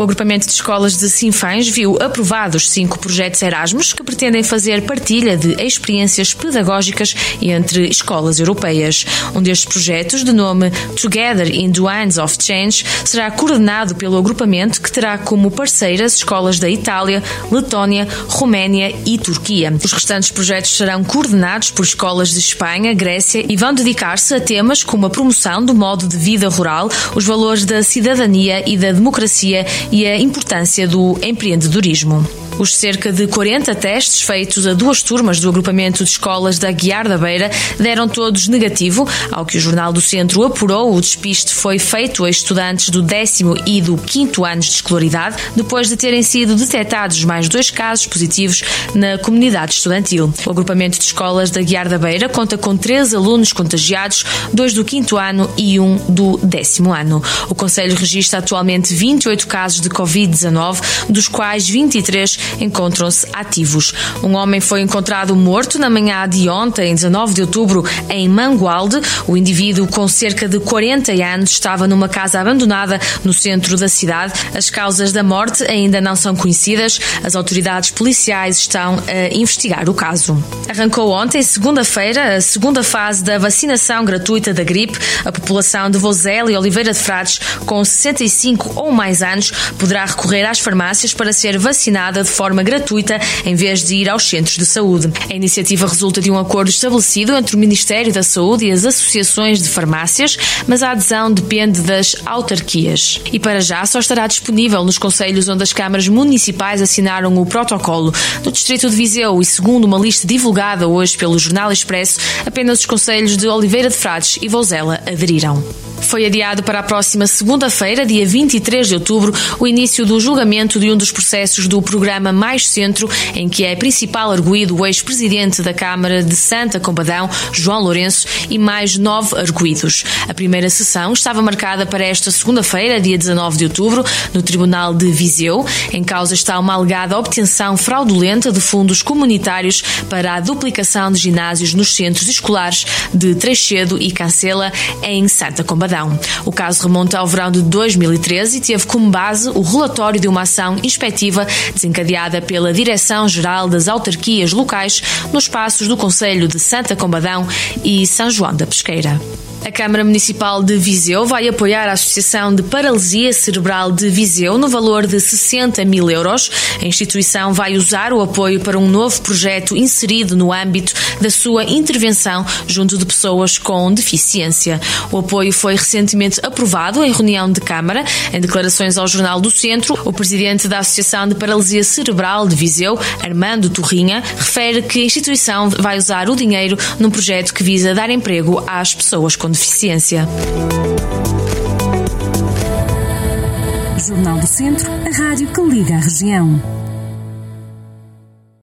O agrupamento de escolas de Sinfãs viu aprovados cinco projetos Erasmus que pretendem fazer partilha de experiências pedagógicas entre escolas europeias. Um destes projetos, de nome Together in the Winds of Change, será coordenado pelo agrupamento que terá como parceiras escolas da Itália, Letónia, Roménia e Turquia. Os restantes projetos serão coordenados por escolas de Espanha, Grécia e vão dedicar-se a temas como a promoção do modo de vida rural, os valores da cidadania e da democracia e a importância do empreendedorismo. Os cerca de 40 testes feitos a duas turmas do agrupamento de escolas da Guiar da Beira deram todos negativo, ao que o Jornal do Centro apurou. O despiste foi feito a estudantes do décimo e do quinto anos de escolaridade, depois de terem sido detectados mais dois casos positivos na comunidade estudantil. O agrupamento de escolas da Guiar da Beira conta com três alunos contagiados, dois do quinto ano e um do décimo ano. O Conselho registra atualmente 28 casos de Covid-19, dos quais 23 encontram-se ativos. Um homem foi encontrado morto na manhã de ontem, 19 de outubro, em Mangualde. O indivíduo, com cerca de 40 anos, estava numa casa abandonada no centro da cidade. As causas da morte ainda não são conhecidas. As autoridades policiais estão a investigar o caso. Arrancou ontem, segunda-feira, a segunda fase da vacinação gratuita da gripe. A população de Vozela e Oliveira de Frades, com 65 ou mais anos, poderá recorrer às farmácias para ser vacinada de forma gratuita em vez de ir aos centros de saúde. A iniciativa resulta de um acordo estabelecido entre o Ministério da Saúde e as associações de farmácias, mas a adesão depende das autarquias. E para já só estará disponível nos conselhos onde as câmaras municipais assinaram o protocolo. No distrito de Viseu e segundo uma lista divulgada hoje pelo Jornal Expresso, apenas os conselhos de Oliveira de Frades e Vouzela aderiram. Foi adiado para a próxima segunda-feira, dia 23 de outubro, o início do julgamento de um dos processos do programa Mais Centro, em que é principal arguído o ex-presidente da Câmara de Santa Combadão, João Lourenço, e mais nove arguídos. A primeira sessão estava marcada para esta segunda-feira, dia 19 de outubro, no Tribunal de Viseu. Em causa está uma alegada obtenção fraudulenta de fundos comunitários para a duplicação de ginásios nos centros escolares de Trechedo e Cancela, em Santa Combadão. O caso remonta ao verão de 2013 e teve como base o relatório de uma ação inspectiva desencadeada pela Direção-Geral das Autarquias Locais nos passos do Conselho de Santa Combadão e São João da Pesqueira. A Câmara Municipal de Viseu vai apoiar a Associação de Paralisia Cerebral de Viseu no valor de 60 mil euros. A instituição vai usar o apoio para um novo projeto inserido no âmbito da sua intervenção junto de pessoas com deficiência. O apoio foi recentemente aprovado em reunião de Câmara. Em declarações ao Jornal do Centro, o presidente da Associação de Paralisia Cerebral de Viseu, Armando Torrinha, refere que a instituição vai usar o dinheiro num projeto que visa dar emprego às pessoas com deficiência. Jornal do Centro, a rádio que liga a região.